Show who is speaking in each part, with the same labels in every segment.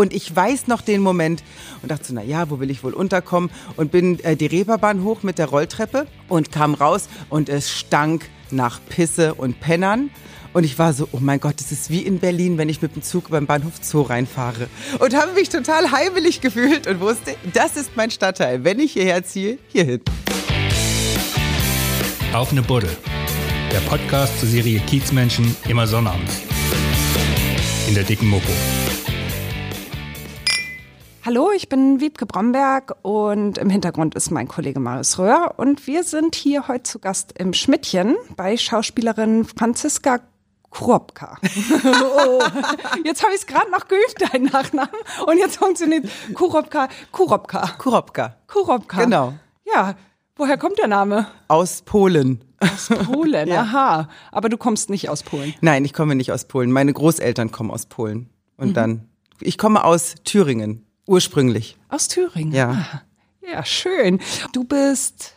Speaker 1: Und ich weiß noch den Moment und dachte so, na ja, wo will ich wohl unterkommen? Und bin äh, die Reeperbahn hoch mit der Rolltreppe und kam raus und es stank nach Pisse und Pennern. Und ich war so, oh mein Gott, das ist wie in Berlin, wenn ich mit dem Zug beim Bahnhof Zoo reinfahre. Und habe mich total heimelig gefühlt und wusste, das ist mein Stadtteil. Wenn ich hierher ziehe, hierhin.
Speaker 2: Auf eine Buddel. Der Podcast zur Serie Kiezmenschen immer sonnabends. In der dicken Mopo.
Speaker 3: Hallo, ich bin Wiebke Bromberg und im Hintergrund ist mein Kollege Marius Röhr und wir sind hier heute zu Gast im Schmidtchen bei Schauspielerin Franziska Kuropka. oh, jetzt habe ich es gerade noch geübt, deinen Nachnamen. Und jetzt funktioniert Kuropka. Kuropka.
Speaker 1: Kuropka.
Speaker 3: Kuropka.
Speaker 1: Genau.
Speaker 3: Ja, woher kommt der Name?
Speaker 1: Aus Polen.
Speaker 3: Aus Polen,
Speaker 1: Ja.
Speaker 3: aha. Aber du kommst nicht aus Polen.
Speaker 1: Nein, ich komme nicht aus Polen. Meine Großeltern kommen aus Polen. Und dann, ich komme aus Thüringen, ursprünglich.
Speaker 3: Aus Thüringen.
Speaker 1: Ja.
Speaker 3: Ah, Ja, schön. Du bist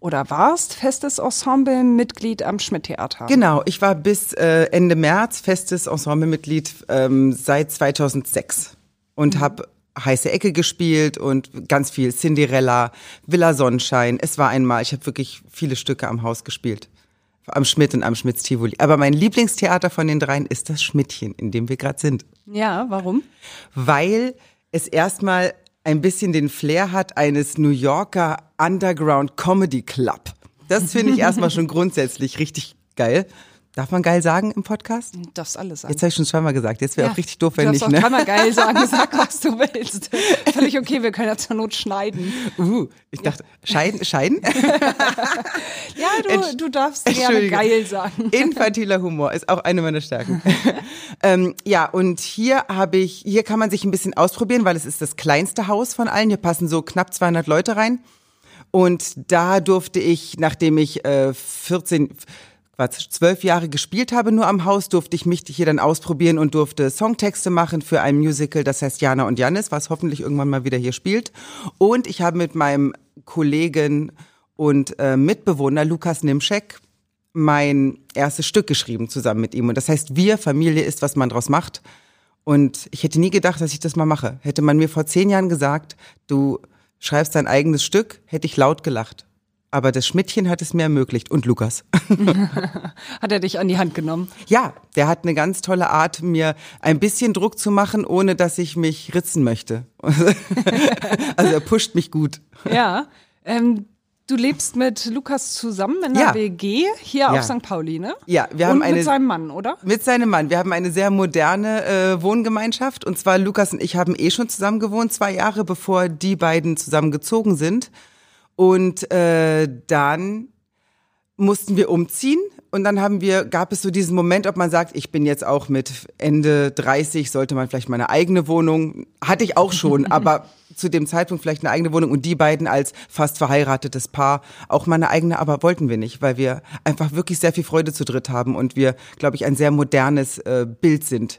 Speaker 3: oder warst festes Ensemble-Mitglied am Schmidt-Theater.
Speaker 1: Genau, ich war bis äh, Ende März festes Ensemblemitglied ähm, seit 2006 und habe heiße Ecke gespielt und ganz viel Cinderella, Villa Sonnenschein. Es war einmal, ich habe wirklich viele Stücke am Haus gespielt. Am Schmidt und am Schmidts Tivoli. Aber mein Lieblingstheater von den dreien ist das Schmidtchen, in dem wir gerade sind.
Speaker 3: Ja, warum?
Speaker 1: weil es erstmal ein bisschen den Flair hat eines New Yorker Underground Comedy Club. Das finde ich erstmal schon grundsätzlich richtig geil. Darf man geil sagen im Podcast?
Speaker 3: Du darfst alles sagen.
Speaker 1: Jetzt habe ich schon zweimal gesagt. Jetzt wäre auch richtig doof, wenn
Speaker 3: du
Speaker 1: nicht,
Speaker 3: darfst auch
Speaker 1: ne?
Speaker 3: geil sagen, sag, was du willst. Völlig okay, wir können ja zur Not schneiden.
Speaker 1: Uh, ich dachte, scheiden, scheiden?
Speaker 3: Ja, du, du darfst gerne geil sagen.
Speaker 1: Infantiler Humor ist auch eine meiner Stärken. ähm, ja, und hier habe ich, hier kann man sich ein bisschen ausprobieren, weil es ist das kleinste Haus von allen. Hier passen so knapp 200 Leute rein. Und da durfte ich, nachdem ich äh, 14, Quatsch, zwölf Jahre gespielt habe nur am Haus, durfte ich mich hier dann ausprobieren und durfte Songtexte machen für ein Musical, das heißt Jana und Janis, was hoffentlich irgendwann mal wieder hier spielt. Und ich habe mit meinem Kollegen und äh, Mitbewohner Lukas Nimschek mein erstes Stück geschrieben zusammen mit ihm. Und das heißt, wir, Familie ist, was man draus macht. Und ich hätte nie gedacht, dass ich das mal mache. Hätte man mir vor zehn Jahren gesagt, du schreibst dein eigenes Stück, hätte ich laut gelacht. Aber das Schmidtchen hat es mir ermöglicht. Und Lukas.
Speaker 3: Hat er dich an die Hand genommen?
Speaker 1: Ja, der hat eine ganz tolle Art, mir ein bisschen Druck zu machen, ohne dass ich mich ritzen möchte. also er pusht mich gut.
Speaker 3: Ja. Ähm, du lebst mit Lukas zusammen in
Speaker 1: Ja.
Speaker 3: der WG hier
Speaker 1: Ja.
Speaker 3: auf St. Pauli, ne?
Speaker 1: Ja, wir
Speaker 3: Und
Speaker 1: haben eine
Speaker 3: mit seinem Mann, oder?
Speaker 1: Mit seinem Mann. Wir haben eine sehr moderne äh, Wohngemeinschaft. Und zwar Lukas und ich haben eh schon zusammen gewohnt, zwei Jahre bevor die beiden zusammengezogen sind. Und äh, dann mussten wir umziehen. Und dann haben wir, gab es so diesen Moment, ob man sagt, ich bin jetzt auch mit Ende 30, sollte man vielleicht mal eine eigene Wohnung. Hatte ich auch schon, aber zu dem Zeitpunkt vielleicht eine eigene Wohnung und die beiden als fast verheiratetes Paar auch mal eine eigene, aber wollten wir nicht, weil wir einfach wirklich sehr viel Freude zu dritt haben und wir, glaube ich, ein sehr modernes äh, Bild sind.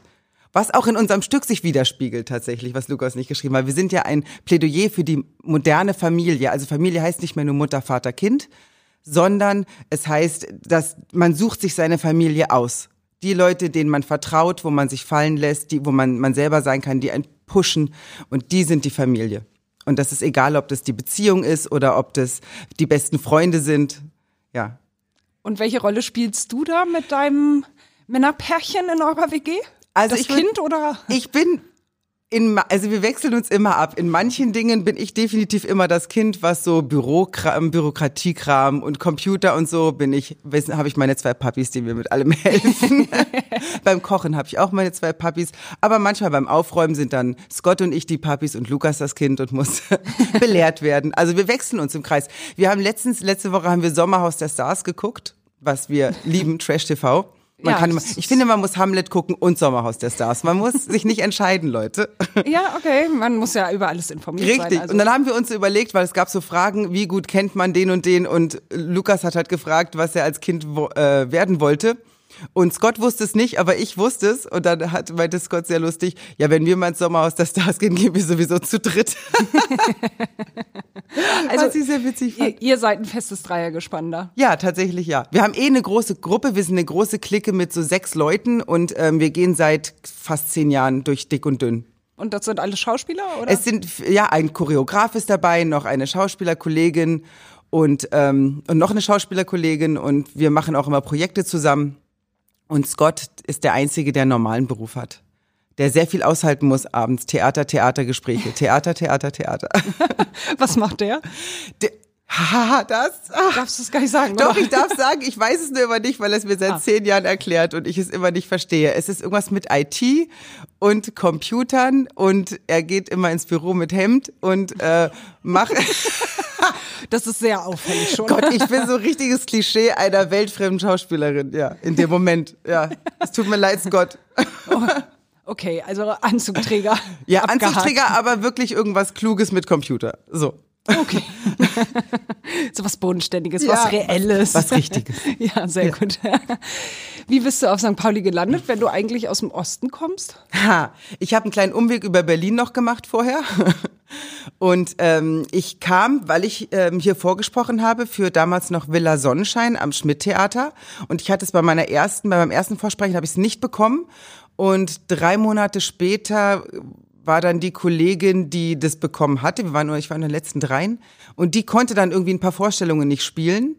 Speaker 1: Was auch in unserem Stück sich widerspiegelt tatsächlich, was Lukas nicht geschrieben hat. Wir sind ja ein Plädoyer für die moderne Familie. Also Familie heißt nicht mehr nur Mutter, Vater, Kind, sondern es heißt, dass man sucht sich seine Familie aus. Die Leute, denen man vertraut, wo man sich fallen lässt, die, wo man, man selber sein kann, die einen pushen und die sind die Familie. Und das ist egal, ob das die Beziehung ist oder ob das die besten Freunde sind. Ja.
Speaker 3: Und welche Rolle spielst du da mit deinem Männerpärchen in eurer WG?
Speaker 1: Also
Speaker 3: das
Speaker 1: ich
Speaker 3: Kind oder?
Speaker 1: Ich bin in, also wir wechseln uns immer ab. In manchen Dingen bin ich definitiv immer das Kind, was so Bürokram, Bürokratiekram und Computer und so bin ich, habe ich meine zwei Puppies, die mir mit allem helfen. beim Kochen habe ich auch meine zwei Puppies, aber manchmal beim Aufräumen sind dann Scott und ich die Puppies und Lukas das Kind und muss belehrt werden. Also wir wechseln uns im Kreis. Wir haben letztens, letzte Woche haben wir Sommerhaus der Stars geguckt, was wir lieben, Trash TV. Man
Speaker 3: Ja,
Speaker 1: kann immer, ich finde, man muss Hamlet gucken und Sommerhaus der Stars. Man muss sich nicht entscheiden, Leute.
Speaker 3: Ja, okay, man muss ja über alles informiert
Speaker 1: Richtig.
Speaker 3: sein. Also.
Speaker 1: Und dann haben wir uns überlegt, weil es gab so Fragen, wie gut kennt man den und den und Lukas hat halt gefragt, was er als Kind wo, äh, werden wollte. Und Scott wusste es nicht, aber ich wusste es. Und dann hat, meinte Scott sehr lustig, ja, wenn wir mal ins Sommerhaus der Stars gehen, gehen wir sowieso zu dritt.
Speaker 3: Also,
Speaker 1: was ich sehr witzig fand.
Speaker 3: ihr, ihr seid ein festes Dreiergespann da.
Speaker 1: Ja, tatsächlich ja. Wir haben eh eine große Gruppe, wir sind eine große Clique mit so sechs Leuten und ähm, wir gehen seit fast zehn Jahren durch dick und dünn.
Speaker 3: Und das sind alle Schauspieler, oder?
Speaker 1: Es sind, ja, ein Choreograf ist dabei, noch eine Schauspielerkollegin und, ähm, und noch eine Schauspielerkollegin und wir machen auch immer Projekte zusammen. Und Scott ist der Einzige, der einen normalen Beruf hat. Der sehr viel aushalten muss abends. Theater, Theatergespräche. Theater, Theater, Theater.
Speaker 3: Was macht der?
Speaker 1: Der, Haha, das? Ach,
Speaker 3: Darfst du es gar nicht sagen,
Speaker 1: Doch,
Speaker 3: oder?
Speaker 1: ich darf sagen, ich weiß es nur immer nicht, weil er es mir seit
Speaker 3: Ah.
Speaker 1: zehn Jahren erklärt und ich es immer nicht verstehe. Es ist irgendwas mit IT und Computern und er geht immer ins Büro mit Hemd und äh, macht.
Speaker 3: Das ist sehr auffällig schon.
Speaker 1: Gott, ich bin so ein richtiges Klischee einer weltfremden Schauspielerin, ja, in dem Moment. Ja, es tut mir leid, Scott.
Speaker 3: Okay, also Anzugträger.
Speaker 1: Ja,
Speaker 3: abgehakt.
Speaker 1: Anzugträger, aber wirklich irgendwas Kluges mit Computer. So.
Speaker 3: Okay. so was Bodenständiges,
Speaker 1: Ja,
Speaker 3: was Reelles.
Speaker 1: was- was Richtiges.
Speaker 3: ja, sehr gut. Wie bist du auf St. Pauli gelandet, wenn du eigentlich aus dem Osten kommst?
Speaker 1: Ha, ich habe einen kleinen Umweg über Berlin noch gemacht vorher. Und ähm, ich kam, weil ich ähm, hier vorgesprochen habe für damals noch Villa Sonnenschein am Schmidt-Theater. Und ich hatte es bei meiner ersten, bei meinem ersten Vorsprechen habe ich es nicht bekommen. Und drei Monate später war dann die Kollegin, die das bekommen hatte. Wir waren nur, ich war in den letzten dreien. Und die konnte dann irgendwie ein paar Vorstellungen nicht spielen.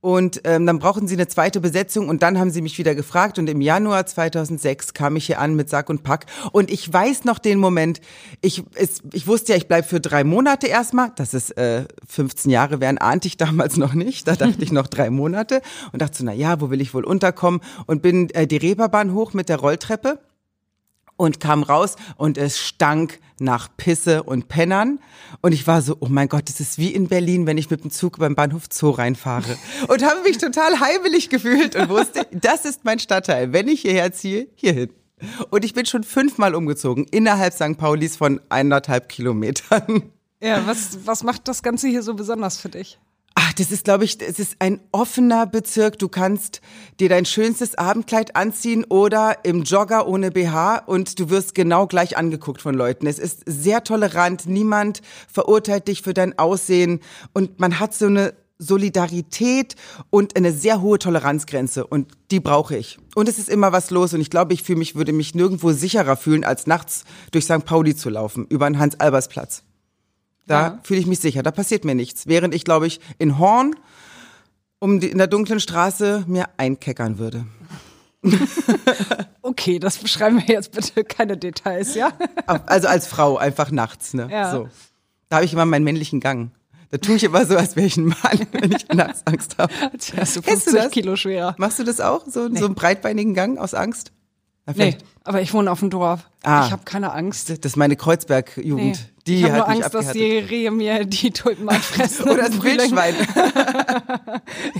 Speaker 1: Und ähm, dann brauchten sie eine zweite Besetzung. Und dann haben sie mich wieder gefragt. Und im Januar 2006 kam ich hier an mit Sack und Pack. Und ich weiß noch den Moment, ich, es, ich wusste ja, ich bleib für drei Monate erstmal, dass es äh, 15 Jahre wären, ahnte ich damals noch nicht, da dachte ich noch drei Monate. Und dachte so, na ja, wo will ich wohl unterkommen? Und bin äh, die Reeperbahn hoch mit der Rolltreppe und kam raus und es stank nach Pisse und Pennern. Und ich war so, oh mein Gott, das ist wie in Berlin, wenn ich mit dem Zug beim Bahnhof Zoo reinfahre. Und habe mich total heimelig gefühlt und wusste, das ist mein Stadtteil. Wenn ich hierher ziehe, hierhin. Und ich bin schon fünfmal umgezogen, innerhalb St. Paulis von eineinhalb Kilometern.
Speaker 3: Ja, was, was macht das Ganze hier so besonders für dich?
Speaker 1: Ach, das ist, glaube ich, es ist ein offener Bezirk. Du kannst dir dein schönstes Abendkleid anziehen oder im Jogger ohne BH und du wirst genau gleich angeguckt von Leuten. Es ist sehr tolerant. Niemand verurteilt dich für dein Aussehen und man hat so eine Solidarität und eine sehr hohe Toleranzgrenze und die brauche ich. Und es ist immer was los und ich glaube, ich fühle mich, würde mich nirgendwo sicherer fühlen, als nachts durch St. Pauli zu laufen, über den Hans-Albers-Platz. Da
Speaker 3: Ja.
Speaker 1: fühle ich mich sicher, da passiert mir nichts. Während ich, glaube ich, in Horn um die, in der dunklen Straße mir einkeckern würde.
Speaker 3: Okay, das beschreiben wir jetzt bitte keine Details, ja?
Speaker 1: Also als Frau, einfach nachts. Ne?
Speaker 3: Ja.
Speaker 1: So. Da habe ich immer meinen männlichen Gang. Da tue ich immer so, als wäre ich ein Mann, wenn ich nachts Angst habe.
Speaker 3: Wärst du
Speaker 1: Kennst du
Speaker 3: 50
Speaker 1: das?
Speaker 3: Kilo schwerer.
Speaker 1: Machst du das auch? So, so einen breitbeinigen Gang aus Angst? Na,
Speaker 3: Nee, aber ich wohne auf dem Dorf.
Speaker 1: Ah.
Speaker 3: Ich habe keine Angst.
Speaker 1: Das ist meine Kreuzberg-Jugend.
Speaker 3: Nee.
Speaker 1: Die
Speaker 3: ich habe nur Angst, dass die Rehe mir die Tulpen anfressen.
Speaker 1: Oder das. Wildschwein.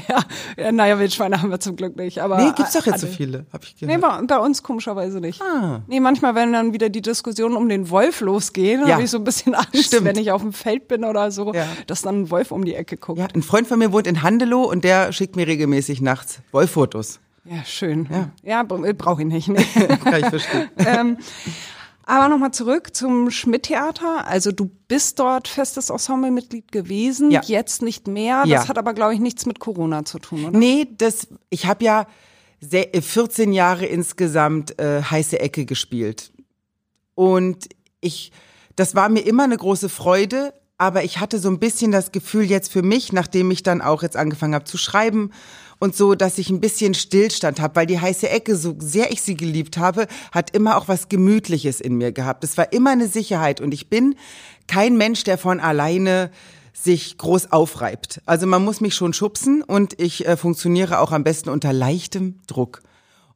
Speaker 3: Ja, ja, naja, Wildschweine haben wir zum Glück nicht. Aber
Speaker 1: Nee, gibt's doch jetzt so viele, hab ich
Speaker 3: Nee,
Speaker 1: gehört.
Speaker 3: bei, bei uns komischerweise nicht.
Speaker 1: Ah.
Speaker 3: Nee, manchmal, wenn dann wieder die Diskussionen um den Wolf losgehen,
Speaker 1: Ja.
Speaker 3: habe ich so ein bisschen Angst,
Speaker 1: Stimmt.
Speaker 3: wenn ich auf dem Feld bin oder so,
Speaker 1: Ja.
Speaker 3: dass dann ein Wolf um die Ecke guckt.
Speaker 1: Ja, ein Freund von mir wohnt in Handelow und der schickt mir regelmäßig nachts Wollfotos.
Speaker 3: Ja, schön.
Speaker 1: Ja.
Speaker 3: Ja, brauche ich nicht. Nee.
Speaker 1: Kann ich verstehen.
Speaker 3: ähm, aber nochmal zurück zum Schmidt-Theater. Also du bist dort festes Ensemblemitglied gewesen,
Speaker 1: Ja.
Speaker 3: jetzt nicht mehr. Das
Speaker 1: Ja.
Speaker 3: hat aber, glaube ich, nichts mit Corona zu tun, oder?
Speaker 1: Nee, das, ich habe ja sehr, 14 Jahre insgesamt äh, heiße Ecke gespielt. Und ich, das war mir immer eine große Freude, aber ich hatte so ein bisschen das Gefühl jetzt für mich, nachdem ich dann auch jetzt angefangen habe zu schreiben und so, dass ich ein bisschen Stillstand habe, weil die heiße Ecke, so sehr ich sie geliebt habe, hat immer auch was Gemütliches in mir gehabt. Es war immer eine Sicherheit und ich bin kein Mensch, der von alleine sich groß aufreibt. Also man muss mich schon schubsen und ich äh, funktioniere auch am besten unter leichtem Druck.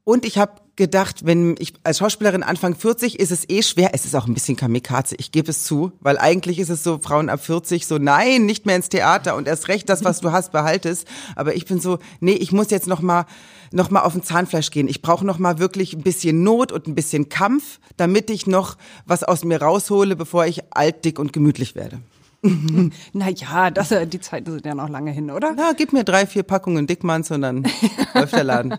Speaker 1: Und ich habe gedacht, wenn ich als Schauspielerin Anfang 40 ist es eh schwer. Es ist auch ein bisschen Kamikaze, ich gebe es zu, weil eigentlich ist es so Frauen ab 40 so nein, nicht mehr ins Theater und erst recht das, was du hast, behaltest. Aber ich bin so, nee, ich muss jetzt noch mal noch mal auf den Zahnfleisch gehen. Ich brauche noch mal wirklich ein bisschen Not und ein bisschen Kampf, damit ich noch was aus mir raushole, bevor ich alt, dick und gemütlich werde.
Speaker 3: Naja, das, äh, die Zeiten sind ja noch lange hin, oder?
Speaker 1: Na, gib mir drei, vier Packungen Dickmanns und dann läuft der Laden.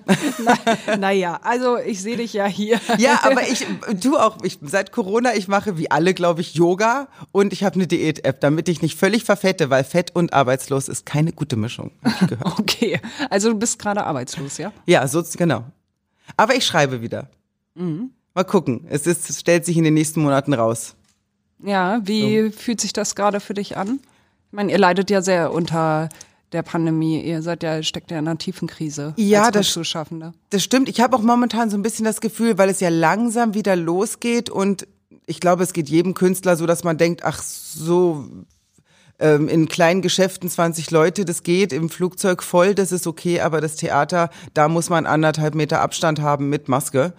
Speaker 3: naja, also ich sehe dich ja hier.
Speaker 1: Ja, aber ich, du auch, ich, seit Corona, ich mache wie alle, glaube ich, Yoga und ich habe eine Diät-App, damit ich nicht völlig verfette, weil Fett und arbeitslos ist keine gute Mischung, ich gehört.
Speaker 3: Okay, also du bist gerade arbeitslos, ja?
Speaker 1: Ja, so, genau. Aber ich schreibe wieder. Mal gucken. Es ist, es stellt sich in den nächsten Monaten raus.
Speaker 3: Ja, wie fühlt sich das gerade für dich an? Ich meine, ihr leidet ja sehr unter der Pandemie. Ihr seid ja, steckt ja in einer tiefen Krise.
Speaker 1: Ja,
Speaker 3: als
Speaker 1: das-. Das stimmt. Ich habe auch momentan so ein bisschen das Gefühl, weil es ja langsam wieder losgeht und ich glaube, es geht jedem Künstler so, dass man denkt, ach so, ähm, in kleinen Geschäften 20 Leute, das geht, im Flugzeug voll, das ist okay, aber das Theater, da muss man anderthalb Meter Abstand haben mit Maske.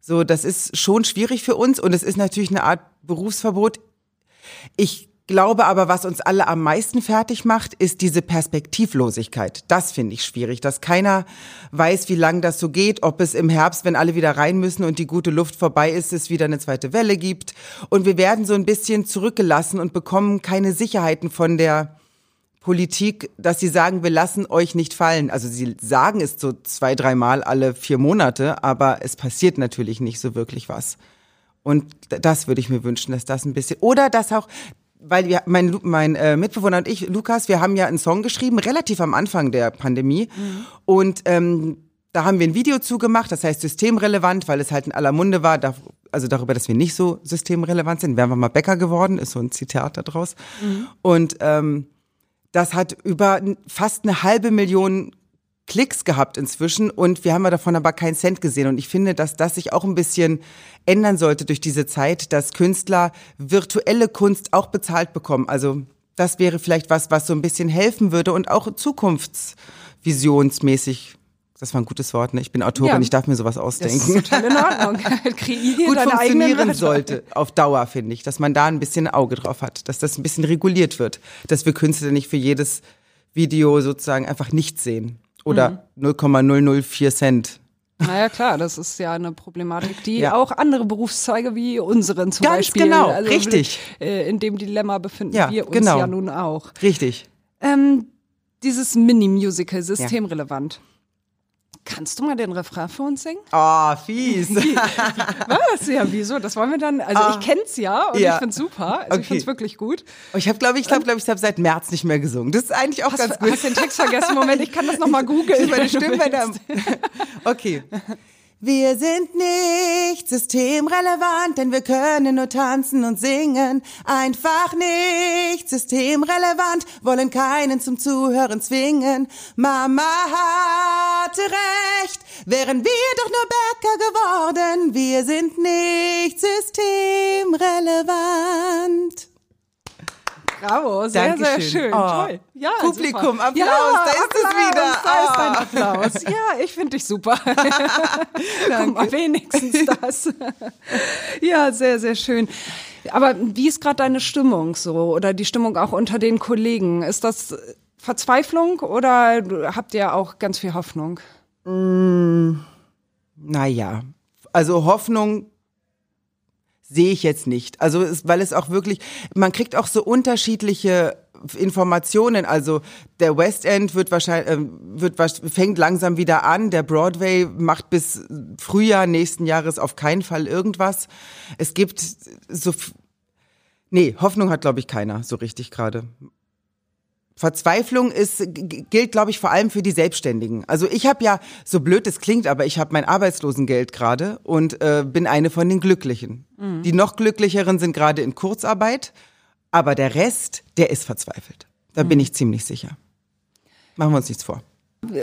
Speaker 1: So, das ist schon schwierig für uns und es ist natürlich eine Art Berufsverbot. Ich glaube aber, was uns alle am meisten fertig macht, ist diese Perspektivlosigkeit. Das finde ich schwierig, dass keiner weiß, wie lange das so geht, ob es im Herbst, wenn alle wieder rein müssen und die gute Luft vorbei ist, es wieder eine zweite Welle gibt. Und wir werden so ein bisschen zurückgelassen und bekommen keine Sicherheiten von der Politik, dass sie sagen, wir lassen euch nicht fallen. Also sie sagen es so zwei, dreimal alle vier Monate, aber es passiert natürlich nicht so wirklich was. Und das würde ich mir wünschen, dass das ein bisschen oder dass auch weil wir, mein, mein äh, Mitbewohner und ich, Lukas, wir haben ja einen Song geschrieben, relativ am Anfang der Pandemie. Und ähm, da haben wir ein Video zugemacht, das heißt systemrelevant, weil es halt in aller Munde war, da, also darüber, dass wir nicht so systemrelevant sind. Wären wir mal Bäcker geworden, ist so ein Zitat da draus. Und ähm, das hat über fast eine halbe Million Klicks gehabt inzwischen und wir haben ja davon aber keinen Cent gesehen. Und ich finde, dass das sich auch ein bisschen ändern sollte durch diese Zeit, dass Künstler virtuelle Kunst auch bezahlt bekommen. Also das wäre vielleicht was, was so ein bisschen helfen würde und auch zukunftsvisionsmäßig. Das war ein gutes Wort, ne? Ich bin Autorin,
Speaker 3: Ja.
Speaker 1: ich darf mir sowas
Speaker 3: Das
Speaker 1: ausdenken.
Speaker 3: ist total in Ordnung. Kreier
Speaker 1: gut funktionieren sollte auf Dauer, finde ich, dass man da ein bisschen ein Auge drauf hat, dass das ein bisschen reguliert wird, dass wir Künstler nicht für jedes Video sozusagen einfach nichts sehen oder
Speaker 3: Mhm.
Speaker 1: 0,004 Cent.
Speaker 3: Naja, klar, das ist ja eine Problematik, die
Speaker 1: Ja.
Speaker 3: auch andere Berufszweige wie unseren zum
Speaker 1: Ganz
Speaker 3: Beispiel.
Speaker 1: genau, richtig.
Speaker 3: Äh, in dem Dilemma befinden
Speaker 1: Ja,
Speaker 3: wir uns
Speaker 1: genau.
Speaker 3: ja nun auch.
Speaker 1: Richtig.
Speaker 3: Ähm, dieses Mini-Musical, systemrelevant. Kannst du mal den Refrain für uns singen?
Speaker 1: Oh, fies.
Speaker 3: Was? Ja, wieso? Das wollen wir dann. Also
Speaker 1: Ah.
Speaker 3: ich kenn's ja und
Speaker 1: Ja.
Speaker 3: ich find's super. Also ich
Speaker 1: Okay.
Speaker 3: find's wirklich gut.
Speaker 1: ich habe, glaube ich, glaube, glaube ich, habe seit März nicht mehr gesungen. Das ist eigentlich auch
Speaker 3: Hast,
Speaker 1: ganz gut.
Speaker 3: hast den Text vergessen? Moment, ich kann das nochmal googeln.
Speaker 1: Meine Stimme. Okay. Wir sind nicht systemrelevant, denn wir können nur tanzen und singen. Einfach nicht systemrelevant, wollen keinen zum Zuhören zwingen. Mama hatte recht, wären wir doch nur Bäcker geworden. Wir sind nicht systemrelevant.
Speaker 3: Bravo, sehr, sehr
Speaker 1: Dankeschön.
Speaker 3: schön.
Speaker 1: Oh.
Speaker 3: Toll. Ja,
Speaker 1: Publikum,
Speaker 3: super.
Speaker 1: Applaus,
Speaker 3: ja,
Speaker 1: da ist es
Speaker 3: Applaus,
Speaker 1: wieder.
Speaker 3: Da ist dein
Speaker 1: Oh.
Speaker 3: Applaus. Ja, ich finde dich super. Guck mal, wenigstens das. ja, sehr, sehr schön. Aber wie ist gerade deine Stimmung so oder die Stimmung auch unter den Kollegen? Ist das Verzweiflung oder habt ihr auch ganz viel Hoffnung?
Speaker 1: Naja, also Hoffnung sehe ich jetzt nicht. Also es, weil es auch wirklich, man kriegt auch so unterschiedliche Informationen. Also der West End wird wahrscheinlich ähm, wird fängt langsam wieder an. Der Broadway macht bis Frühjahr nächsten Jahres auf keinen Fall irgendwas. Es gibt so nee Hoffnung hat glaube ich keiner so richtig gerade. Verzweiflung ist gilt, glaube ich, vor allem für die Selbstständigen. Also ich habe ja, so blöd es klingt, aber ich habe mein Arbeitslosengeld gerade und äh, bin eine von den Glücklichen. Die noch glücklicheren sind gerade in Kurzarbeit, aber der Rest, der ist verzweifelt. Da bin ich ziemlich sicher. Machen wir uns nichts vor.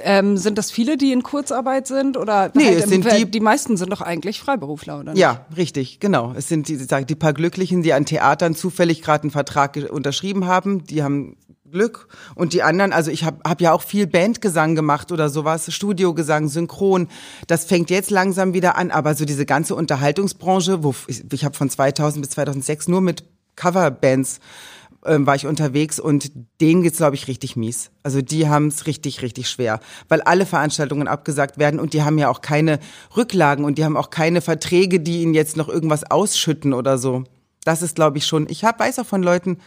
Speaker 3: Ähm, sind das viele, die in Kurzarbeit sind oder
Speaker 1: Nee,
Speaker 3: halt
Speaker 1: es sind die-
Speaker 3: die meisten sind doch eigentlich Freiberufler oder nicht?
Speaker 1: Ja, richtig, genau. Es sind die, die, paar Glücklichen, die an Theatern zufällig gerade einen Vertrag unterschrieben haben, die haben Glück. Und die anderen, also ich habe hab ja auch viel Bandgesang gemacht oder sowas, Studiogesang, Synchron. Das fängt jetzt langsam wieder an, aber so diese ganze Unterhaltungsbranche, wo ich, ich habe von 2000 bis 2006 nur mit Coverbands ähm, war ich unterwegs und denen geht's glaube ich richtig mies. Also die haben's richtig richtig schwer, weil alle Veranstaltungen abgesagt werden und die haben ja auch keine Rücklagen und die haben auch keine Verträge, die ihnen jetzt noch irgendwas ausschütten oder so. Das ist glaube ich schon. Ich hab, weiß auch von Leuten,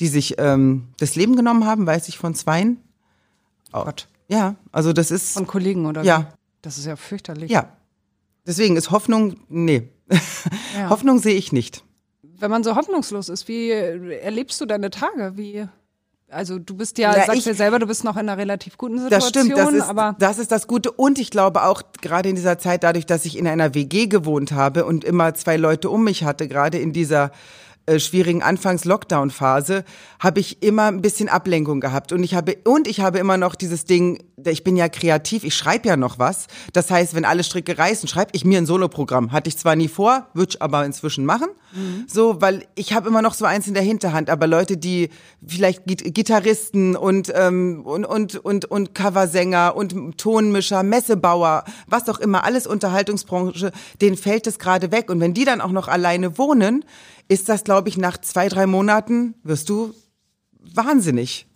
Speaker 1: die sich ähm, das Leben genommen haben, weiß ich von zweien. Oh.
Speaker 3: Gott.
Speaker 1: Ja, also das ist
Speaker 3: Von Kollegen oder
Speaker 1: Ja.
Speaker 3: wie? Das ist ja fürchterlich.
Speaker 1: ja. Deswegen ist Hoffnung nee.
Speaker 3: Ja.
Speaker 1: Hoffnung sehe ich nicht.
Speaker 3: Wenn man so hoffnungslos ist, wie erlebst du deine Tage? Wie Also du bist ja,
Speaker 1: Na,
Speaker 3: sagst
Speaker 1: ich-
Speaker 3: ja selber, du bist noch in einer relativ guten
Speaker 1: Das
Speaker 3: Situation,
Speaker 1: stimmt, das ist,
Speaker 3: aber
Speaker 1: das ist das Gute. Und ich glaube auch gerade in dieser Zeit, dadurch, dass ich in einer WG gewohnt habe und immer zwei Leute um mich hatte, gerade in dieser äh, schwierigen Anfangs-Lockdown-Phase, habe ich immer ein bisschen Ablenkung gehabt. Und ich habe, und ich habe immer noch dieses Ding, ich bin ja kreativ, ich schreibe ja noch was. Das heißt, wenn alle Stricke reißen, schreibe ich mir ein Soloprogramm. Hatte ich zwar nie vor, würde ich aber inzwischen machen. So, weil ich habe immer noch so eins in der Hinterhand, aber Leute, die vielleicht Git- Gitarristen und, ähm, und, und, und, und Coversänger und Tonmischer, Messebauer, was auch immer, alles Unterhaltungsbranche, denen fällt es gerade weg. Und wenn die dann auch noch alleine wohnen, ist das, glaube ich, nach zwei, drei Monaten wirst du wahnsinnig.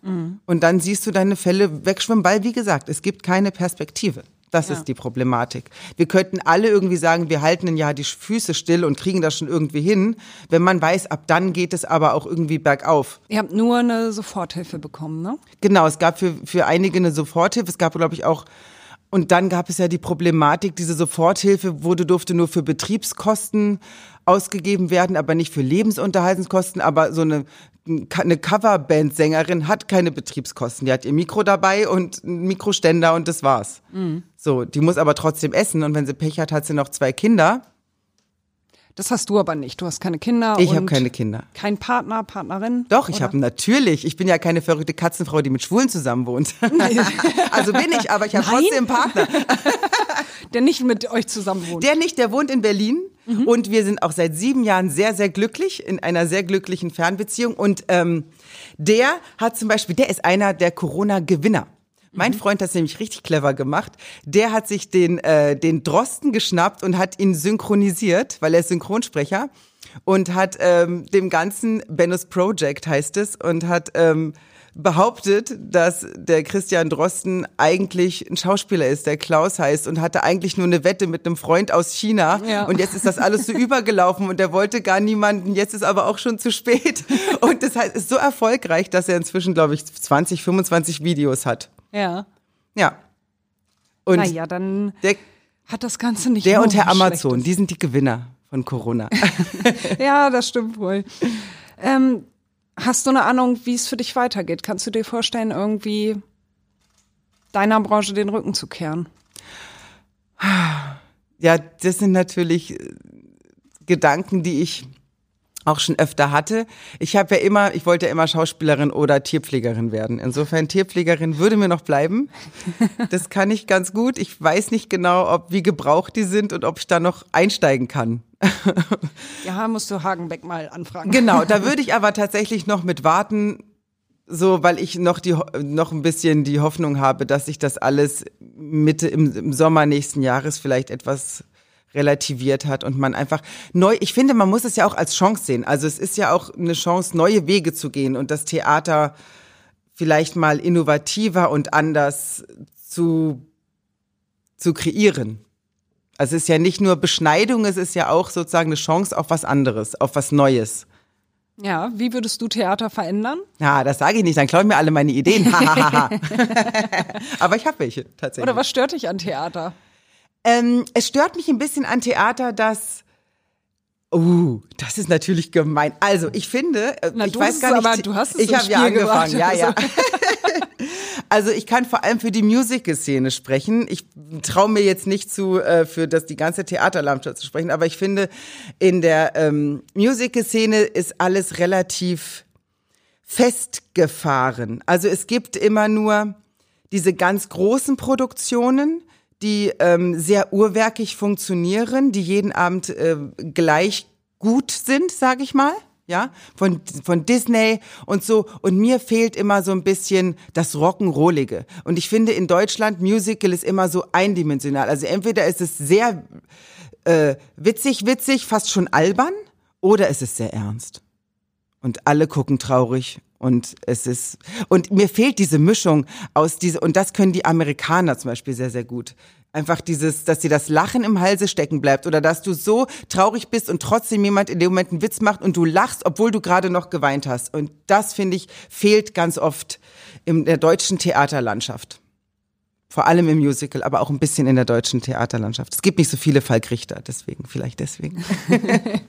Speaker 1: Und dann siehst du deine Fälle wegschwimmen, weil, wie gesagt, es gibt keine Perspektive. Das
Speaker 3: Ja.
Speaker 1: ist die Problematik. Wir könnten alle irgendwie sagen, wir halten ein Jahr die Füße still und kriegen das schon irgendwie hin, wenn man weiß, ab dann geht es aber auch irgendwie bergauf.
Speaker 3: ihr habt nur eine Soforthilfe bekommen, ne?
Speaker 1: Genau, es gab für, für einige eine Soforthilfe. Es gab, glaube ich, auch, und dann gab es ja die Problematik, diese Soforthilfe wurde, durfte nur für Betriebskosten ausgegeben werden, aber nicht für Lebensunterhaltungskosten. Aber so eine, eine Coverband-Sängerin hat keine Betriebskosten. Die hat ihr Mikro dabei und einen Mikroständer und das war's. So, die muss aber trotzdem essen und wenn sie Pech hat, hat sie noch zwei Kinder.
Speaker 3: Das hast du aber nicht. Du hast keine Kinder.
Speaker 1: Ich habe keine Kinder.
Speaker 3: Kein Partner, Partnerin.
Speaker 1: Doch, ich habe natürlich. Ich bin ja keine verrückte Katzenfrau, die mit Schwulen zusammen wohnt. also bin ich, aber ich habe trotzdem einen Partner.
Speaker 3: Der nicht mit euch zusammen wohnt.
Speaker 1: Der nicht, der wohnt in Berlin und wir sind auch seit sieben Jahren sehr, sehr glücklich in einer sehr glücklichen Fernbeziehung. Und ähm, der hat zum Beispiel, der ist einer der Corona-Gewinner. Mein Freund hat es nämlich richtig clever gemacht. Der hat sich den, äh, den Drosten geschnappt und hat ihn synchronisiert, weil er ist Synchronsprecher und hat ähm, dem ganzen Bennos Project heißt es und hat ähm, behauptet, dass der Christian Drosten eigentlich ein Schauspieler ist, der Klaus heißt und hatte eigentlich nur eine Wette mit einem Freund aus China
Speaker 3: Ja.
Speaker 1: und jetzt ist das alles so übergelaufen und er wollte gar niemanden, jetzt ist aber auch schon zu spät und das heißt, ist so erfolgreich, dass er inzwischen, glaube ich, 20, 25 Videos hat.
Speaker 3: ja.
Speaker 1: Ja. Und
Speaker 3: Naja, dann
Speaker 1: der,
Speaker 3: hat das Ganze nicht
Speaker 1: der und Herr Amazon, die sind die Gewinner von Corona.
Speaker 3: Ja, das stimmt wohl. Ähm, hast du eine Ahnung, wie es für dich weitergeht? Kannst du dir vorstellen, irgendwie deiner Branche den Rücken zu kehren?
Speaker 1: Ja, das sind natürlich äh, Gedanken, die ich auch schon öfter hatte. Ich habe ja immer, ich wollte ja immer Schauspielerin oder Tierpflegerin werden. Insofern Tierpflegerin würde mir noch bleiben. Das kann ich ganz gut. Ich weiß nicht genau, ob wie gebraucht die sind und ob ich da noch einsteigen kann.
Speaker 3: Ja, musst du Hagenbeck mal anfragen.
Speaker 1: Genau, da würde ich aber tatsächlich noch mit warten, so weil ich noch die noch ein bisschen die Hoffnung habe, dass sich das alles Mitte im, im Sommer nächsten Jahres vielleicht etwas relativiert hat und man einfach neu, ich finde, man muss es ja auch als Chance sehen. Also es ist ja auch eine Chance, neue Wege zu gehen und das Theater vielleicht mal innovativer und anders zu, zu kreieren. Also es ist ja nicht nur Beschneidung, es ist ja auch sozusagen eine Chance auf was anderes, auf was Neues.
Speaker 3: Ja, wie würdest du Theater verändern?
Speaker 1: Ja, das sage ich nicht, dann klauen mir alle meine Ideen. Aber ich habe welche tatsächlich.
Speaker 3: Oder was stört dich an Theater?
Speaker 1: Ähm, es stört mich ein bisschen an Theater, dass Uh, das ist natürlich gemein. Also, ich finde, äh,
Speaker 3: Na,
Speaker 1: ich
Speaker 3: du
Speaker 1: weiß
Speaker 3: hast
Speaker 1: gar nicht,
Speaker 3: aber- du hast es
Speaker 1: ich habe ja angefangen,
Speaker 3: gebracht.
Speaker 1: ja, ja. Also ich kann vor allem für die Musical-Szene sprechen. Ich traue mir jetzt nicht zu, äh, für das die ganze Theaterlandschaft zu sprechen, aber ich finde, in der ähm, Musical-Szene ist alles relativ festgefahren. Also es gibt immer nur diese ganz großen Produktionen, die ähm, sehr uhrwerkig funktionieren, die jeden Abend äh, gleich gut sind, sage ich mal. Ja, von, von Disney und so. Und mir fehlt immer so ein bisschen das Rock'n'Rollige. Und ich finde, in Deutschland, Musical ist immer so eindimensional. Also entweder ist es sehr äh, witzig, witzig, fast schon albern, oder es ist sehr ernst und alle gucken traurig und es ist und mir fehlt diese Mischung aus diese und das können die Amerikaner zum Beispiel sehr sehr gut. Einfach dieses dass dir das Lachen im Halse stecken bleibt oder dass du so traurig bist und trotzdem jemand in dem Moment einen Witz macht und du lachst obwohl du gerade noch geweint hast. Und das finde ich fehlt ganz oft in der deutschen Theaterlandschaft Vor allem im Musical, aber auch ein bisschen in der deutschen Theaterlandschaft. Es gibt nicht so viele Falk Richter, deswegen, vielleicht deswegen.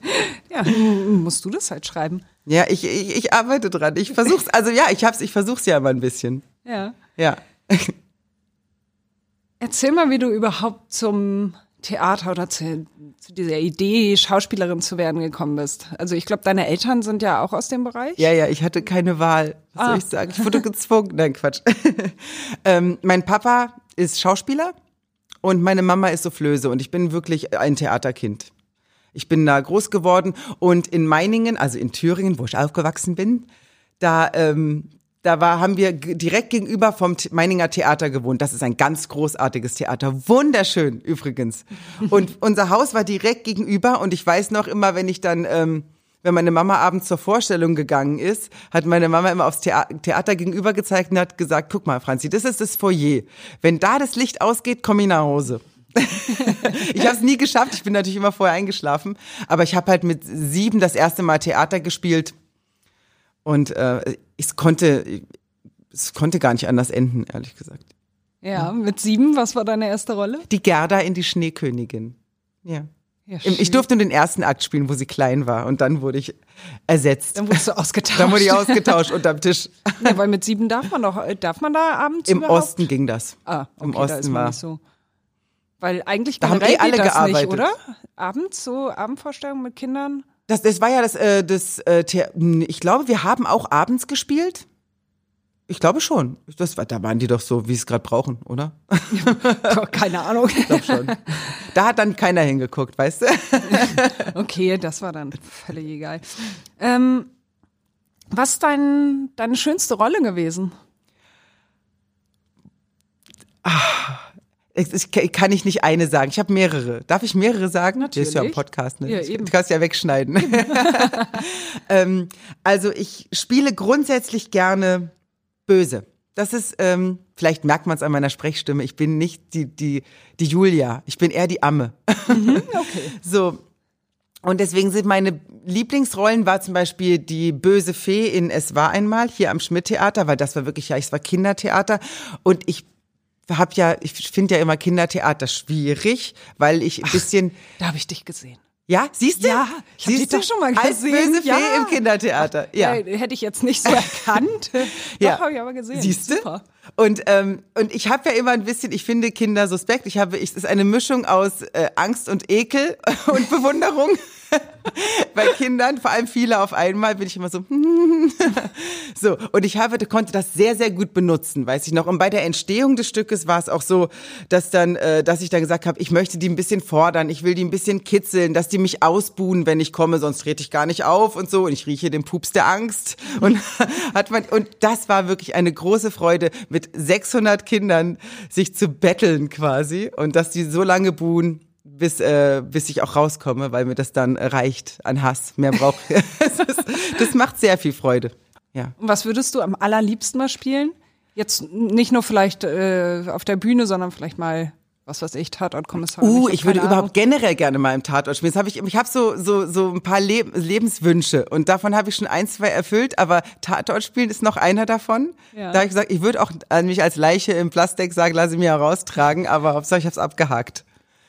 Speaker 3: Ja, musst du das halt schreiben.
Speaker 1: Ja, ich, ich, ich arbeite dran. Ich versuch's, also ja, ich hab's, ich versuch's ja immer ein bisschen.
Speaker 3: Ja.
Speaker 1: Ja.
Speaker 3: Erzähl mal, wie du überhaupt zum Theater oder zu, zu dieser Idee, Schauspielerin zu werden gekommen bist. Also ich glaube, deine Eltern sind ja auch aus dem Bereich.
Speaker 1: Ja, ja, ich hatte keine Wahl. Was soll
Speaker 3: Ah.
Speaker 1: ich sagen? Ich wurde gezwungen. Nein, Quatsch. ähm, mein Papa ist Schauspieler und meine Mama ist Soufflöse und ich bin wirklich ein Theaterkind. Ich bin da groß geworden und in Meiningen, also in Thüringen, wo ich aufgewachsen bin, da, ähm, da war, haben wir direkt gegenüber vom Meininger Theater gewohnt. Das ist ein ganz großartiges Theater. Wunderschön übrigens. Und unser Haus war direkt gegenüber und ich weiß noch immer, wenn ich dann, ähm, wenn meine Mama abends zur Vorstellung gegangen ist, hat meine Mama immer aufs Thea Theater gegenüber gezeigt und hat gesagt, guck mal, Franzi, das ist das Foyer. Wenn da das Licht ausgeht, komm ich nach Hause. ich habe es nie geschafft. Ich bin natürlich immer vorher eingeschlafen. Aber ich habe halt mit sieben das erste Mal Theater gespielt. Und äh, es konnte, es konnte gar nicht anders enden, ehrlich gesagt.
Speaker 3: Ja, mit sieben, was war deine erste Rolle?
Speaker 1: Die Gerda in die Schneekönigin. Ja.
Speaker 3: Ja,
Speaker 1: Ich durfte nur den ersten Akt spielen, wo sie klein war. Und dann wurde ich ersetzt.
Speaker 3: Dann wurdest du ausgetauscht.
Speaker 1: Dann wurde ich ausgetauscht unterm Tisch.
Speaker 3: Ja, weil mit sieben darf man doch, darf man da abends
Speaker 1: Im
Speaker 3: überhaupt?
Speaker 1: Osten ging das.
Speaker 3: Ah, okay,
Speaker 1: Im
Speaker 3: da ist
Speaker 1: Osten
Speaker 3: man
Speaker 1: war.
Speaker 3: nicht so. Weil eigentlich
Speaker 1: Da haben eh alle
Speaker 3: das nicht,
Speaker 1: gearbeitet.
Speaker 3: oder? Abends so Abendvorstellungen mit Kindern?
Speaker 1: Das, das war ja das, äh, das äh, The ich glaube, wir haben auch abends gespielt. Ich glaube schon. Das war, da waren die doch so, wie sie es gerade brauchen, oder?
Speaker 3: Keine Ahnung.
Speaker 1: Ich glaube schon. da hat dann keiner hingeguckt, weißt du?
Speaker 3: Okay, das war dann völlig egal. Ähm, was ist dein, deine schönste Rolle gewesen?
Speaker 1: Ich, ich, kann ich nicht eine sagen. Ich habe mehrere. Darf ich mehrere sagen? Das ist ja ein
Speaker 3: Natürlich.
Speaker 1: Podcast, ne?
Speaker 3: Ja, eben.
Speaker 1: Du kannst ja wegschneiden. ähm, also ich spiele grundsätzlich gerne böse. Das ist, ähm, vielleicht merkt man es an meiner Sprechstimme, ich bin nicht die, die, die Julia. Ich bin eher die Amme.
Speaker 3: Okay.
Speaker 1: So. Und deswegen sind meine Lieblingsrollen war zum Beispiel die böse Fee in Es war einmal hier am Schmidt-Theater, weil das war wirklich, ja, es war Kindertheater. Und ich habe ja, ich finde ja immer Kindertheater schwierig, weil ich ein bisschen,
Speaker 3: Da habe ich dich gesehen.
Speaker 1: ja, siehst du?
Speaker 3: Ja, ich hab dich doch schon mal
Speaker 1: Als
Speaker 3: gesehen,
Speaker 1: böse Fee
Speaker 3: ja.
Speaker 1: im Kindertheater. Ja.
Speaker 3: Äh, hätte ich jetzt nicht so erkannt.
Speaker 1: Ja.
Speaker 3: Doch, habe ich aber gesehen.
Speaker 1: Siehst du?
Speaker 3: Super.
Speaker 1: Und, ähm, und ich habe ja immer ein bisschen, ich finde Kinder suspekt. Ich habe, ich, es ist eine Mischung aus äh, Angst und Ekel und Bewunderung. Bei Kindern, vor allem viele auf einmal, bin ich immer so, so. Und ich habe, konnte das sehr, sehr gut benutzen, weiß ich noch. Und bei der Entstehung des Stückes war es auch so, dass dann, äh, dass ich dann gesagt habe, ich möchte die ein bisschen fordern, ich will die ein bisschen kitzeln, dass die mich ausbuhen, wenn ich komme, sonst trete ich gar nicht auf und so. Und ich rieche den Pups der Angst. Und hat man, und das war wirklich eine große Freude, mit 600 Kindern sich zu betteln quasi. Und dass die so lange buhen, bis, äh, bis ich auch rauskomme, weil mir das dann reicht an Hass. Mehr braucht. das, das macht sehr viel Freude. Ja.
Speaker 3: Und was würdest du am allerliebsten mal spielen? Jetzt nicht nur vielleicht äh, auf der Bühne, sondern vielleicht mal, was weiß ich, Tatortkommissar.
Speaker 1: Uh,
Speaker 3: hab
Speaker 1: ich würde
Speaker 3: keine
Speaker 1: überhaupt generell gerne mal im Tatort spielen. Das hab ich ich habe so so so ein paar Leb Lebenswünsche und davon habe ich schon ein, zwei erfüllt, aber Tatort spielen ist noch einer davon.
Speaker 3: Ja.
Speaker 1: Da habe ich gesagt, ich würde auch an mich als Leiche im Plastik sagen, lasse mich heraustragen, aber Hauptsache ich habe es abgehakt.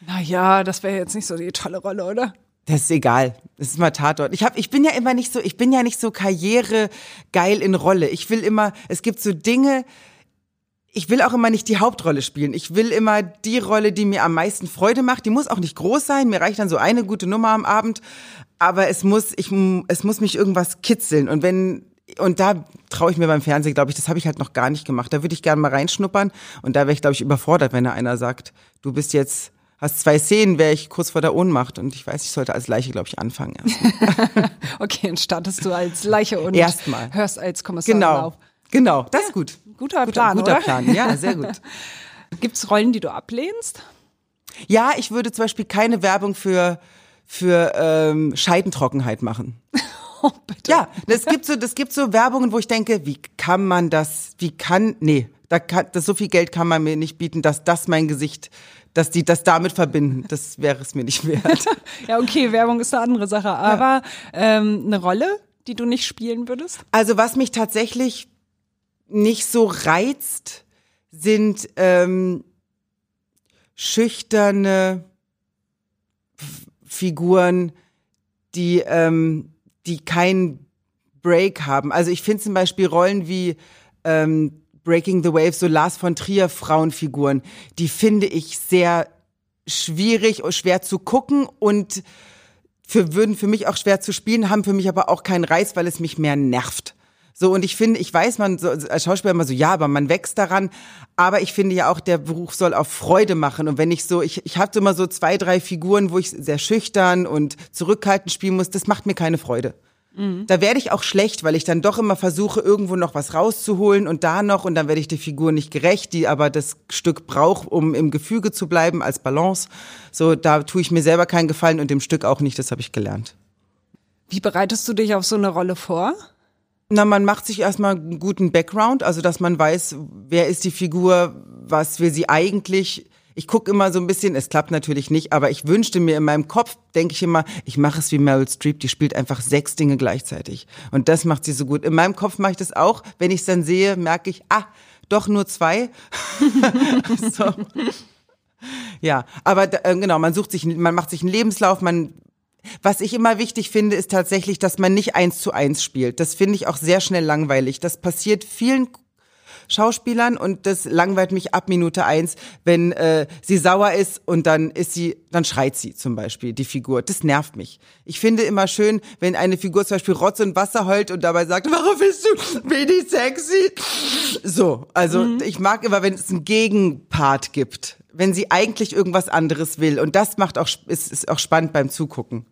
Speaker 3: Naja, das wäre jetzt nicht so die tolle Rolle, oder?
Speaker 1: Das ist egal. Das ist mal Tatort. Ich hab, ich bin ja immer nicht so, ich bin ja nicht so karrieregeil in Rolle. Ich will immer, es gibt so Dinge, ich will auch immer nicht die Hauptrolle spielen. Ich will immer die Rolle, die mir am meisten Freude macht. Die muss auch nicht groß sein. Mir reicht dann so eine gute Nummer am Abend. Aber es muss, ich, es muss mich irgendwas kitzeln. Und wenn, und da traue ich mir beim Fernsehen, glaube ich, das habe ich halt noch gar nicht gemacht. Da würde ich gerne mal reinschnuppern. Und da wäre ich, glaube ich, überfordert, wenn da einer sagt, du bist jetzt, hast zwei Szenen, wäre ich kurz vor der Ohnmacht. Und ich weiß, ich sollte als Leiche, glaube ich, anfangen.
Speaker 3: Okay, dann startest du als Leiche und
Speaker 1: Erstmal.
Speaker 3: hörst als Kommissar
Speaker 1: Genau.
Speaker 3: auf.
Speaker 1: Genau, das ist gut.
Speaker 3: Guter Plan,
Speaker 1: guter
Speaker 3: oder?
Speaker 1: Plan, ja, sehr gut.
Speaker 3: Gibt's Rollen, die du ablehnst?
Speaker 1: Ja, ich würde zum Beispiel keine Werbung für für ähm, Scheidentrockenheit machen.
Speaker 3: Oh, bitte.
Speaker 1: Ja, das gibt so, das gibt so Werbungen, wo ich denke, wie kann man das, wie kann, nee, da kann, das so viel Geld kann man mir nicht bieten, dass das mein Gesicht, dass die das damit verbinden, das wäre es mir nicht wert.
Speaker 3: Ja, okay, Werbung ist eine andere Sache. Aber ähm, eine Rolle, die du nicht spielen würdest?
Speaker 1: Also was mich tatsächlich nicht so reizt, sind ähm, schüchterne F- Figuren, die, ähm, die keinen Break haben. Also ich finde zum Beispiel Rollen wie ähm, Breaking the Wave, so Lars von Trier Frauenfiguren, die finde ich sehr schwierig und schwer zu gucken und für, würden für mich auch schwer zu spielen, haben für mich aber auch keinen Reiz, weil es mich mehr nervt. So, und ich finde, ich weiß, man so, als Schauspieler immer so, ja, aber man wächst daran. Aber ich finde ja auch, der Beruf soll auch Freude machen. Und wenn ich so, ich, ich hatte immer so zwei, drei Figuren, wo ich sehr schüchtern und zurückhaltend spielen muss, das macht mir keine Freude. Da werde ich auch schlecht, weil ich dann doch immer versuche, irgendwo noch was rauszuholen und da noch und dann werde ich der Figur nicht gerecht, die aber das Stück braucht, um im Gefüge zu bleiben als Balance. So, da tue ich mir selber keinen Gefallen und dem Stück auch nicht, das habe ich gelernt.
Speaker 3: Wie bereitest du dich auf so eine Rolle vor?
Speaker 1: Na, man macht sich erstmal einen guten Background, also dass man weiß, wer ist die Figur, was will sie eigentlich. Ich gucke immer so ein bisschen, es klappt natürlich nicht, aber ich wünschte mir in meinem Kopf, denke ich immer, ich mache es wie Meryl Streep, die spielt einfach sechs Dinge gleichzeitig. Und das macht sie so gut. In meinem Kopf mache ich das auch. Wenn ich es dann sehe, merke ich, ah, doch nur zwei. so. Ja, aber äh, genau, man sucht sich, man macht sich einen Lebenslauf, man was ich immer wichtig finde, ist tatsächlich, dass man nicht eins zu eins spielt. Das finde ich auch sehr schnell langweilig. Das passiert vielen Schauspielern und das langweilt mich ab Minute eins, wenn äh, sie sauer ist und dann ist sie, dann schreit sie zum Beispiel, die Figur. Das nervt mich. Ich finde immer schön, wenn eine Figur zum Beispiel Rotz und Wasser heult und dabei sagt, warum bist du wenig sexy? So, also ich mag immer, wenn es einen Gegenpart gibt, wenn sie eigentlich irgendwas anderes will und das macht auch ist, ist auch spannend beim Zugucken.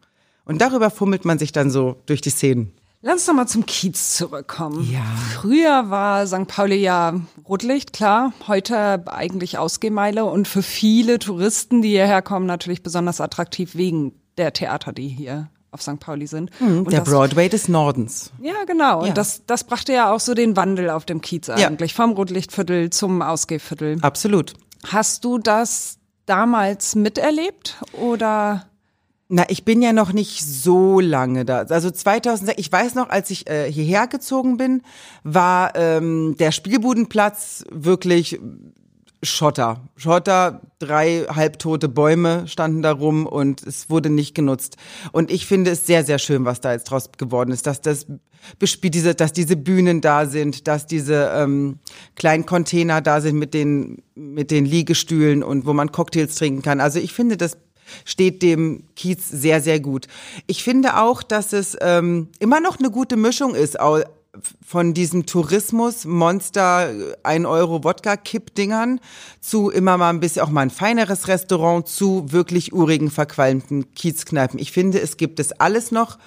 Speaker 1: Und darüber fummelt man sich dann so durch die Szenen.
Speaker 3: Lass uns doch mal zum Kiez zurückkommen.
Speaker 1: Ja.
Speaker 3: Früher war St. Pauli ja Rotlicht, klar. Heute eigentlich Ausgehmeile und für viele Touristen, die hierher kommen, natürlich besonders attraktiv wegen der Theater, die hier auf St. Pauli sind. Und
Speaker 1: Der
Speaker 3: das,
Speaker 1: Broadway des Nordens.
Speaker 3: Ja, genau.
Speaker 1: Ja.
Speaker 3: Und das, das brachte ja auch so den Wandel auf dem Kiez eigentlich. Vom Rotlichtviertel zum Ausgehviertel.
Speaker 1: Absolut.
Speaker 3: Hast du das damals miterlebt oder?
Speaker 1: Na, ich bin ja noch nicht so lange da. Also 2006, ich weiß noch, als ich äh, hierher gezogen bin, war ähm, der Spielbudenplatz wirklich Schotter. Schotter, drei halbtote Bäume standen da rum und es wurde nicht genutzt. Und ich finde es sehr, sehr schön, was da jetzt draus geworden ist, dass das bespielt, diese, dass diese Bühnen da sind, dass diese ähm, kleinen Container da sind mit den mit den Liegestühlen und wo man Cocktails trinken kann. Also ich finde, das steht dem Kiez sehr, sehr gut. Ich finde auch, dass es ähm, immer noch eine gute Mischung ist von diesem Tourismus, Monster, 1 Euro Wodka-Kipp-Dingern zu immer mal ein bisschen auch mal ein feineres Restaurant zu wirklich urigen, verqualmten Kiezkneipen. Ich finde, es gibt es alles noch.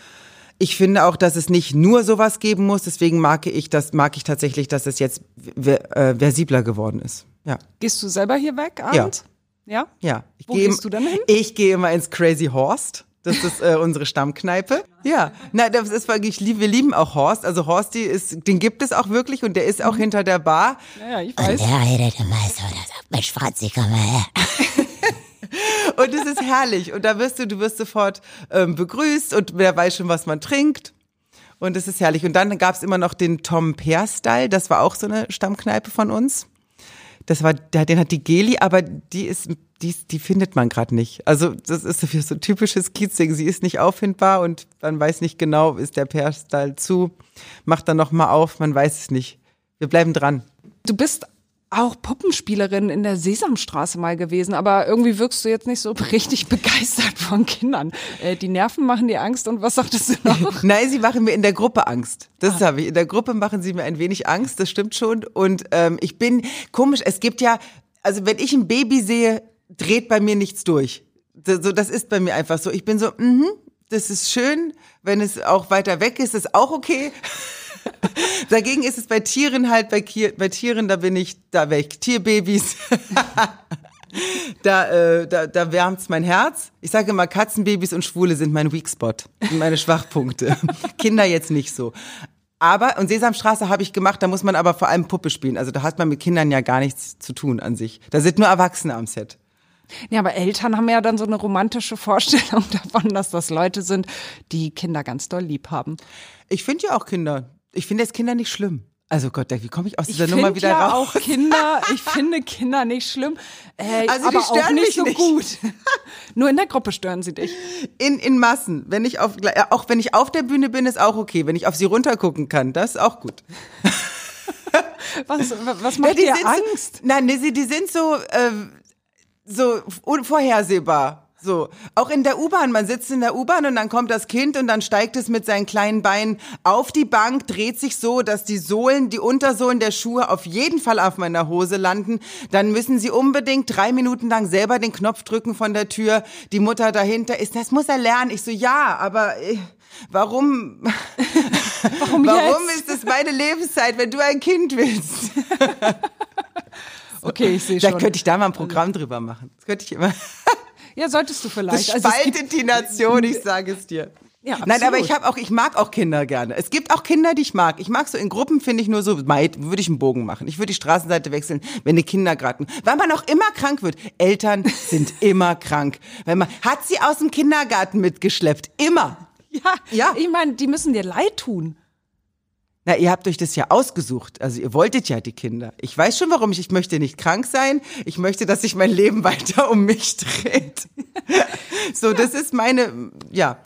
Speaker 1: Ich finde auch, dass es nicht nur sowas geben muss. Deswegen mag ich das, mag ich tatsächlich, dass es jetzt äh, versibler geworden ist. Ja.
Speaker 3: Gehst du selber hier weg abends? Ja.
Speaker 1: Ja. Ich
Speaker 3: Wo
Speaker 1: gehe
Speaker 3: gehst du denn hin?
Speaker 1: Ich gehe immer ins Crazy Horst. Das ist äh, unsere Stammkneipe. Ja, na, das ist wirklich, lieb- wir lieben auch Horst. Also Horst, die ist, den gibt es auch wirklich und der ist auch hinter der Bar.
Speaker 3: Ja, ja, ich
Speaker 4: Und
Speaker 3: weiß.
Speaker 4: der redet immer so, der sagt, Mensch, Franzi, komm mal her.
Speaker 1: Und es ist herrlich. Und da wirst du, du wirst sofort ähm, begrüßt und wer weiß schon, was man trinkt. Und es ist herrlich. Und dann gab's immer noch den Tom Peer Style. Das war auch so eine Stammkneipe von uns. Das war, den hat die Geli, aber die ist, die, die findet man gerade nicht. Also das ist so ein typisches Kiezding. Sie ist nicht auffindbar und man weiß nicht genau, ist der Peer Style zu, macht dann noch mal auf, man weiß es nicht. Wir bleiben dran.
Speaker 3: Du bist auch Puppenspielerin in der Sesamstraße mal gewesen, aber irgendwie wirkst du jetzt nicht so richtig begeistert von Kindern. Äh, die Nerven machen dir Angst und was sagtest du noch?
Speaker 1: Nein, sie machen mir in der Gruppe Angst. Das habe ich. In der Gruppe machen sie mir ein wenig Angst, das stimmt schon. Und ähm, ich bin komisch, es gibt ja, also wenn ich ein Baby sehe, dreht bei mir nichts durch. Das, so, das ist bei mir einfach so. Ich bin so, mhm, das ist schön. Wenn es auch weiter weg ist, ist auch okay. Dagegen ist es bei Tieren halt, bei, Kier, bei Tieren, da bin ich, da weg. Tierbabys. Da, äh, da, da wärmt's mein Herz. Ich sage immer, Katzenbabys und Schwule sind mein Weak Spot, sind meine Schwachpunkte. Kinder jetzt nicht so. Aber, und Sesamstraße habe ich gemacht, da muss man aber vor allem Puppe spielen. Also da hat man mit Kindern ja gar nichts zu tun an sich. Da sind nur Erwachsene am Set.
Speaker 3: Ja, aber Eltern haben ja dann so eine romantische Vorstellung davon, dass das Leute sind, die Kinder ganz doll lieb haben.
Speaker 1: Ich finde ja auch Kinder. Ich finde jetzt Kinder nicht schlimm. Also Gott, wie komme ich aus
Speaker 3: Ich
Speaker 1: dieser Nummer
Speaker 3: finde
Speaker 1: wieder
Speaker 3: ja
Speaker 1: raus?
Speaker 3: auch Kinder, ich finde Kinder nicht schlimm, äh,
Speaker 1: Also die
Speaker 3: aber auch
Speaker 1: stören
Speaker 3: nicht
Speaker 1: mich
Speaker 3: so
Speaker 1: nicht.
Speaker 3: gut. Nur in der Gruppe stören sie dich.
Speaker 1: In, in Massen. Wenn ich auf, äh, auch wenn ich auf der Bühne bin, ist auch okay. Wenn ich auf sie runtergucken kann, das ist auch gut.
Speaker 3: Was, was macht
Speaker 1: die
Speaker 3: dir Angst?
Speaker 1: So, nein, sie, die sind so, äh, so unvorhersehbar. So, auch in der U-Bahn, man sitzt in der U-Bahn und dann kommt das Kind und dann steigt es mit seinen kleinen Beinen auf die Bank, dreht sich so, dass die Sohlen, die Untersohlen der Schuhe auf jeden Fall auf meiner Hose landen. Dann müssen sie unbedingt drei Minuten lang selber den Knopf drücken von der Tür. Die Mutter dahinter ist, das muss er lernen. Ich so, ja, aber äh, warum,
Speaker 3: Warum,
Speaker 1: warum ist es meine Lebenszeit, wenn du ein Kind willst?
Speaker 3: Okay, ich sehe
Speaker 1: Vielleicht
Speaker 3: schon.
Speaker 1: könnte ich da mal ein Programm drüber machen. Das könnte ich immer.
Speaker 3: Ja, solltest du
Speaker 1: Das
Speaker 3: vielleicht. Also es
Speaker 1: spaltet
Speaker 3: gibt,
Speaker 1: die Nation, ich sage es dir.
Speaker 3: Ja,
Speaker 1: Nein, aber ich habe auch, ich mag auch Kinder gerne. Es gibt auch Kinder, die ich mag. Ich mag so in Gruppen finde ich nur so, würde ich einen Bogen machen. Ich würde die Straßenseite wechseln, wenn die Kindergarten, weil man auch immer krank wird. Eltern sind immer krank. Wenn man hat sie aus dem Kindergarten mitgeschleppt, immer.
Speaker 3: ja,
Speaker 1: Ja.
Speaker 3: ich meine, die müssen dir leid tun.
Speaker 1: Na, ihr habt euch das ja ausgesucht. Also ihr wolltet ja die Kinder. Ich weiß schon, warum ich, ich möchte nicht krank sein. Ich möchte, dass sich mein Leben weiter um mich dreht. so, das ist meine, ja.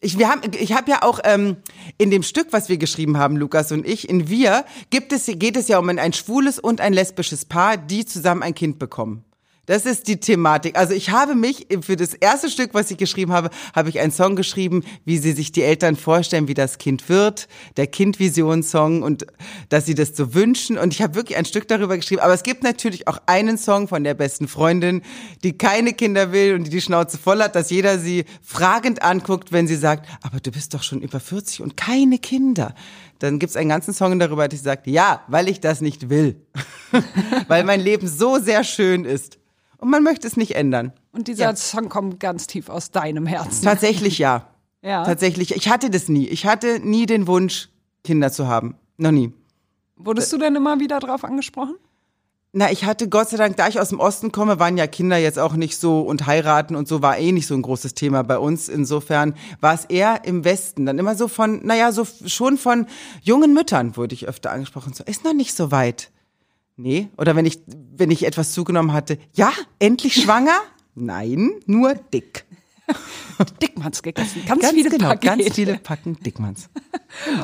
Speaker 1: Ich, wir haben, ich habe ja auch ähm, in dem Stück, was wir geschrieben haben, Lukas und ich, in Wir, gibt es, geht es ja um ein schwules und ein lesbisches Paar, die zusammen ein Kind bekommen. Das ist die Thematik. Also ich habe mich für das erste Stück, was ich geschrieben habe, habe ich einen Song geschrieben, wie sie sich die Eltern vorstellen, wie das Kind wird, der Kindvision-Song und dass sie das so wünschen. Und ich habe wirklich ein Stück darüber geschrieben. Aber es gibt natürlich auch einen Song von der besten Freundin, die keine Kinder will und die die Schnauze voll hat, dass jeder sie fragend anguckt, wenn sie sagt, aber du bist doch schon über 40 und keine Kinder. Dann gibt's einen ganzen Song darüber, die sagt, ja, weil ich das nicht will. weil mein Leben so sehr schön ist. Und man möchte es nicht ändern.
Speaker 3: Und dieser Song kommt ganz tief aus deinem Herzen.
Speaker 1: Tatsächlich ja.
Speaker 3: Ja.
Speaker 1: Tatsächlich. Ich hatte das nie. Ich hatte nie den Wunsch, Kinder zu haben. Noch nie.
Speaker 3: Wurdest du denn immer wieder drauf angesprochen?
Speaker 1: Na, ich hatte Gott sei Dank, da ich aus dem Osten komme, waren ja Kinder jetzt auch nicht so und heiraten und so war eh nicht so ein großes Thema bei uns. Insofern war es eher im Westen. Dann immer so von, naja, so schon von jungen Müttern wurde ich öfter angesprochen. So, ist noch nicht so weit. Nee. Oder wenn ich, wenn ich etwas zugenommen hatte, ja, endlich schwanger? Nein, nur dick.
Speaker 3: Dickmanns gegessen. Ganz,
Speaker 1: Ganz
Speaker 3: viele
Speaker 1: genau,
Speaker 3: Pakete.
Speaker 1: ganz viele Packen Dickmanns.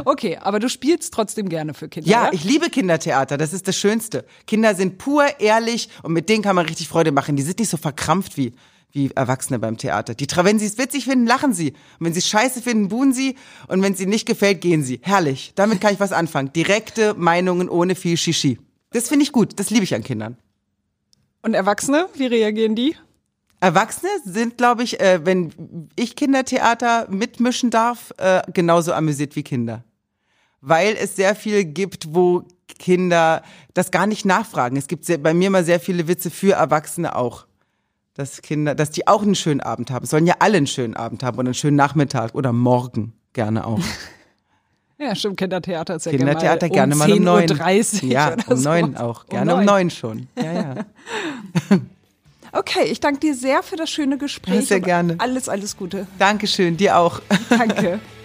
Speaker 3: Okay, aber du spielst trotzdem gerne für Kinder.
Speaker 1: Ja,
Speaker 3: Ja,
Speaker 1: ich liebe Kindertheater. Das ist das Schönste. Kinder sind pur, ehrlich und mit denen kann man richtig Freude machen. Die sind nicht so verkrampft wie, wie Erwachsene beim Theater. Die, tra- wenn sie es witzig finden, lachen sie. Und wenn sie es scheiße finden, buhen sie. Und wenn es ihnen nicht gefällt, gehen sie. Herrlich. Damit kann ich was anfangen. Direkte Meinungen ohne viel Shishi. Das finde ich gut. Das liebe ich an Kindern.
Speaker 3: Und Erwachsene, wie reagieren die?
Speaker 1: Erwachsene sind, glaube ich, äh, wenn ich Kindertheater mitmischen darf, äh, genauso amüsiert wie Kinder. Weil es sehr viel gibt, wo Kinder das gar nicht nachfragen. Es gibt sehr, bei mir mal sehr viele Witze für Erwachsene auch. Dass Kinder, dass die auch einen schönen Abend haben. Es sollen ja alle einen schönen Abend haben oder einen schönen Nachmittag oder morgen gerne auch.
Speaker 3: Ja, stimmt, Kindertheater ist ja
Speaker 1: Kindertheater
Speaker 3: gerne
Speaker 1: gerne mal um neun.
Speaker 3: 10.30 Uhr
Speaker 1: Ja, um
Speaker 3: so.
Speaker 1: neun auch. Gerne um
Speaker 3: neun.
Speaker 1: neun schon. Ja, ja.
Speaker 3: Okay, ich danke dir sehr für das schöne Gespräch.
Speaker 1: sehr gerne.
Speaker 3: Alles, alles Gute.
Speaker 1: Dankeschön, dir auch.
Speaker 3: Danke.